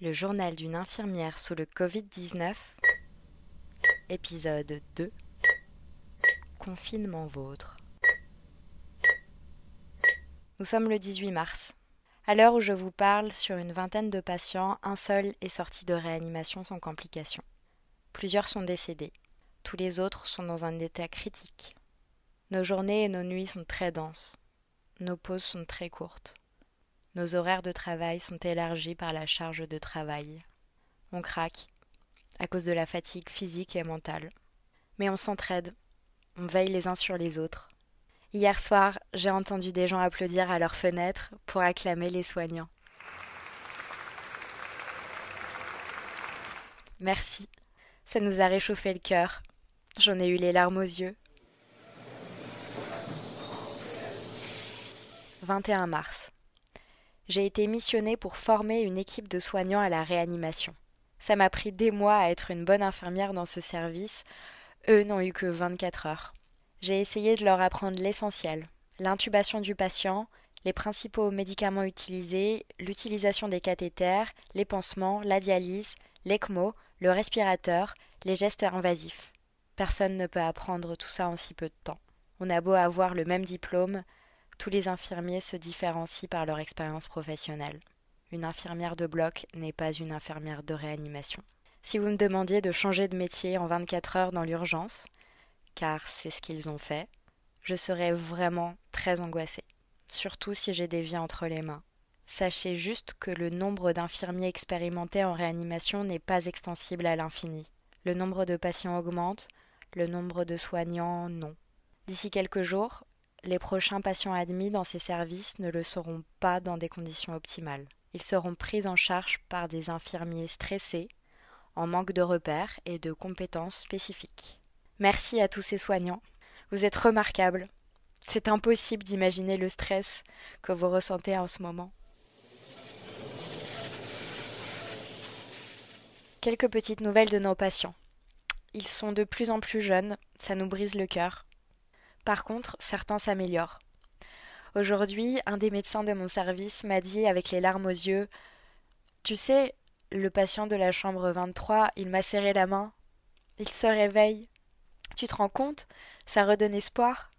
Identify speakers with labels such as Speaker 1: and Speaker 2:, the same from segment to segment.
Speaker 1: Le journal d'une infirmière sous le Covid-19, épisode 2 Confinement vôtre. Nous sommes le 18 mars. À l'heure où je vous parle, sur une vingtaine de patients, un seul est sorti de réanimation sans complications. Plusieurs sont décédés. Tous les autres sont dans un état critique. Nos journées et nos nuits sont très denses. Nos pauses sont très courtes. Nos horaires de travail sont élargis par la charge de travail. On craque à cause de la fatigue physique et mentale. Mais on s'entraide. On veille les uns sur les autres. Hier soir, j'ai entendu des gens applaudir à leurs fenêtres pour acclamer les soignants. Merci. Ça nous a réchauffé le cœur. J'en ai eu les larmes aux yeux. 21 mars. J'ai été missionnée pour former une équipe de soignants à la réanimation. Ça m'a pris des mois à être une bonne infirmière dans ce service. Eux n'ont eu que 24 heures. J'ai essayé de leur apprendre l'essentiel l'intubation du patient, les principaux médicaments utilisés, l'utilisation des cathéters, les pansements, la dialyse, l'ECMO, le respirateur, les gestes invasifs. Personne ne peut apprendre tout ça en si peu de temps. On a beau avoir le même diplôme, tous les infirmiers se différencient par leur expérience professionnelle. Une infirmière de bloc n'est pas une infirmière de réanimation. Si vous me demandiez de changer de métier en 24 heures dans l'urgence, car c'est ce qu'ils ont fait, je serais vraiment très angoissée, surtout si j'ai des vies entre les mains. Sachez juste que le nombre d'infirmiers expérimentés en réanimation n'est pas extensible à l'infini. Le nombre de patients augmente, le nombre de soignants non. D'ici quelques jours, les prochains patients admis dans ces services ne le seront pas dans des conditions optimales. Ils seront pris en charge par des infirmiers stressés, en manque de repères et de compétences spécifiques. Merci à tous ces soignants. Vous êtes remarquables. C'est impossible d'imaginer le stress que vous ressentez en ce moment. Quelques petites nouvelles de nos patients. Ils sont de plus en plus jeunes, ça nous brise le cœur. Par contre, certains s'améliorent. Aujourd'hui, un des médecins de mon service m'a dit avec les larmes aux yeux Tu sais, le patient de la chambre 23, il m'a serré la main. Il se réveille. Tu te rends compte? Ça redonne espoir.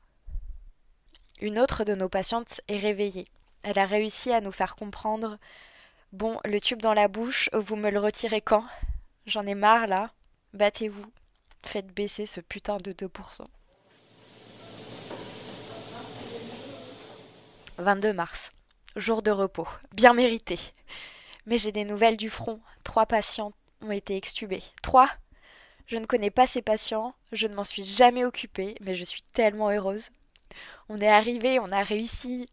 Speaker 1: Une autre de nos patientes est réveillée. Elle a réussi à nous faire comprendre Bon, le tube dans la bouche, vous me le retirez quand? J'en ai marre là. Battez-vous. Faites baisser ce putain de 2%. 22 mars. Jour de repos. Bien mérité. Mais j'ai des nouvelles du front. Trois patients ont été extubés. Trois? Je ne connais pas ces patients, je ne m'en suis jamais occupée, mais je suis tellement heureuse. On est arrivé, on a réussi.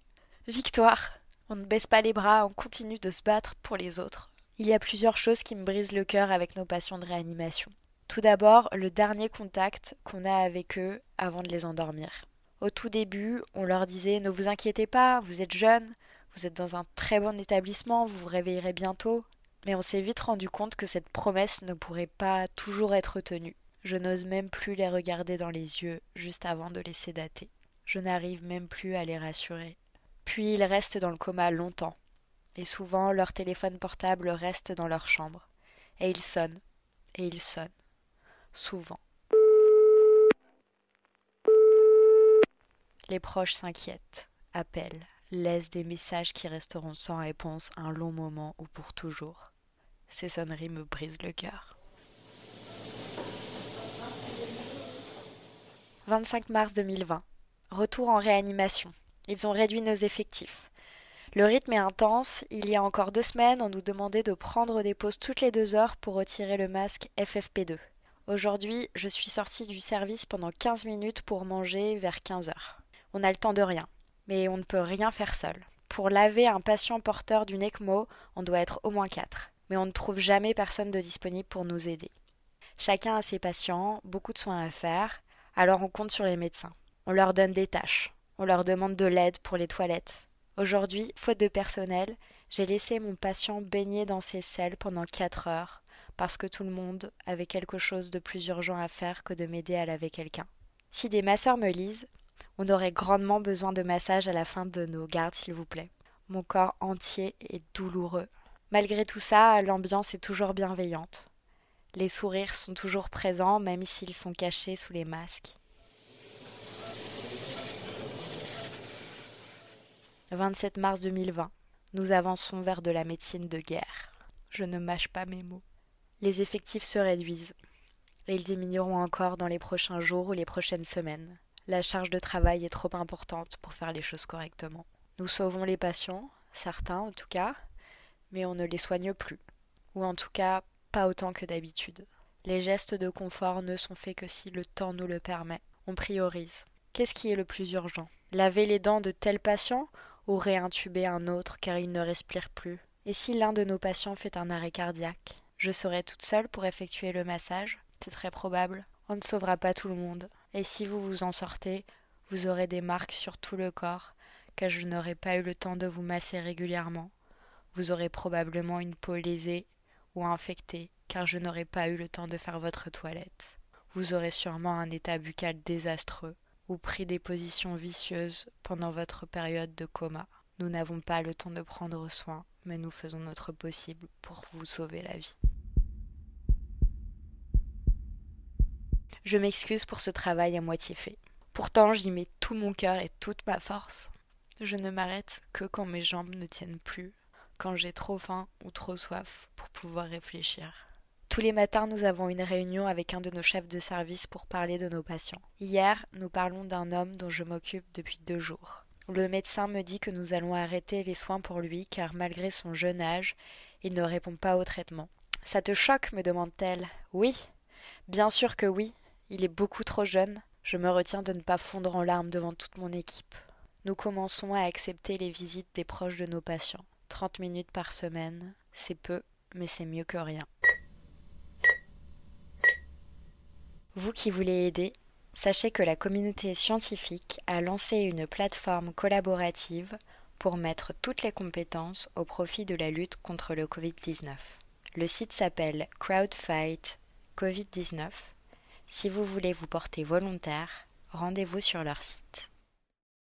Speaker 1: Victoire. On ne baisse pas les bras, on continue de se battre pour les autres. Il y a plusieurs choses qui me brisent le cœur avec nos patients de réanimation. Tout d'abord, le dernier contact qu'on a avec eux avant de les endormir. Au tout début, on leur disait Ne vous inquiétez pas, vous êtes jeunes, vous êtes dans un très bon établissement, vous vous réveillerez bientôt. Mais on s'est vite rendu compte que cette promesse ne pourrait pas toujours être tenue. Je n'ose même plus les regarder dans les yeux juste avant de les sédater. Je n'arrive même plus à les rassurer. Puis ils restent dans le coma longtemps. Et souvent leur téléphone portable reste dans leur chambre. Et ils sonnent. Et ils sonnent. Souvent. Les proches s'inquiètent, appellent, laissent des messages qui resteront sans réponse un long moment ou pour toujours. Ces sonneries me brisent le cœur. 25 mars 2020. Retour en réanimation. Ils ont réduit nos effectifs. Le rythme est intense. Il y a encore deux semaines, on nous demandait de prendre des pauses toutes les deux heures pour retirer le masque FFP2. Aujourd'hui, je suis sortie du service pendant 15 minutes pour manger vers 15 heures. On a le temps de rien, mais on ne peut rien faire seul. Pour laver un patient porteur d'une ECMO, on doit être au moins quatre, mais on ne trouve jamais personne de disponible pour nous aider. Chacun a ses patients, beaucoup de soins à faire, alors on compte sur les médecins. On leur donne des tâches, on leur demande de l'aide pour les toilettes. Aujourd'hui, faute de personnel, j'ai laissé mon patient baigner dans ses selles pendant quatre heures, parce que tout le monde avait quelque chose de plus urgent à faire que de m'aider à laver quelqu'un. Si des masseurs me lisent, on aurait grandement besoin de massage à la fin de nos gardes, s'il vous plaît. Mon corps entier est douloureux. Malgré tout ça, l'ambiance est toujours bienveillante. Les sourires sont toujours présents même s'ils sont cachés sous les masques. 27 mars 2020. Nous avançons vers de la médecine de guerre. Je ne mâche pas mes mots. Les effectifs se réduisent. Ils diminueront encore dans les prochains jours ou les prochaines semaines. La charge de travail est trop importante pour faire les choses correctement. Nous sauvons les patients, certains en tout cas, mais on ne les soigne plus. Ou en tout cas, pas autant que d'habitude. Les gestes de confort ne sont faits que si le temps nous le permet. On priorise. Qu'est-ce qui est le plus urgent? Laver les dents de tel patient ou réintuber un autre car il ne respire plus? Et si l'un de nos patients fait un arrêt cardiaque? Je serai toute seule pour effectuer le massage? C'est très probable. On ne sauvera pas tout le monde. Et si vous vous en sortez, vous aurez des marques sur tout le corps, car je n'aurai pas eu le temps de vous masser régulièrement. Vous aurez probablement une peau lésée ou infectée, car je n'aurai pas eu le temps de faire votre toilette. Vous aurez sûrement un état buccal désastreux, ou pris des positions vicieuses pendant votre période de coma. Nous n'avons pas le temps de prendre soin, mais nous faisons notre possible pour vous sauver la vie. Je m'excuse pour ce travail à moitié fait. Pourtant, j'y mets tout mon cœur et toute ma force. Je ne m'arrête que quand mes jambes ne tiennent plus, quand j'ai trop faim ou trop soif pour pouvoir réfléchir. Tous les matins, nous avons une réunion avec un de nos chefs de service pour parler de nos patients. Hier, nous parlons d'un homme dont je m'occupe depuis deux jours. Le médecin me dit que nous allons arrêter les soins pour lui car malgré son jeune âge, il ne répond pas au traitement. Ça te choque me demande-t-elle. Oui. Bien sûr que oui. Il est beaucoup trop jeune. Je me retiens de ne pas fondre en larmes devant toute mon équipe. Nous commençons à accepter les visites des proches de nos patients. Trente minutes par semaine, c'est peu, mais c'est mieux que rien. Vous qui voulez aider, sachez que la communauté scientifique a lancé une plateforme collaborative pour mettre toutes les compétences au profit de la lutte contre le Covid-19. Le site s'appelle Crowdfight Covid-19. Si vous voulez vous porter volontaire, rendez-vous sur leur site.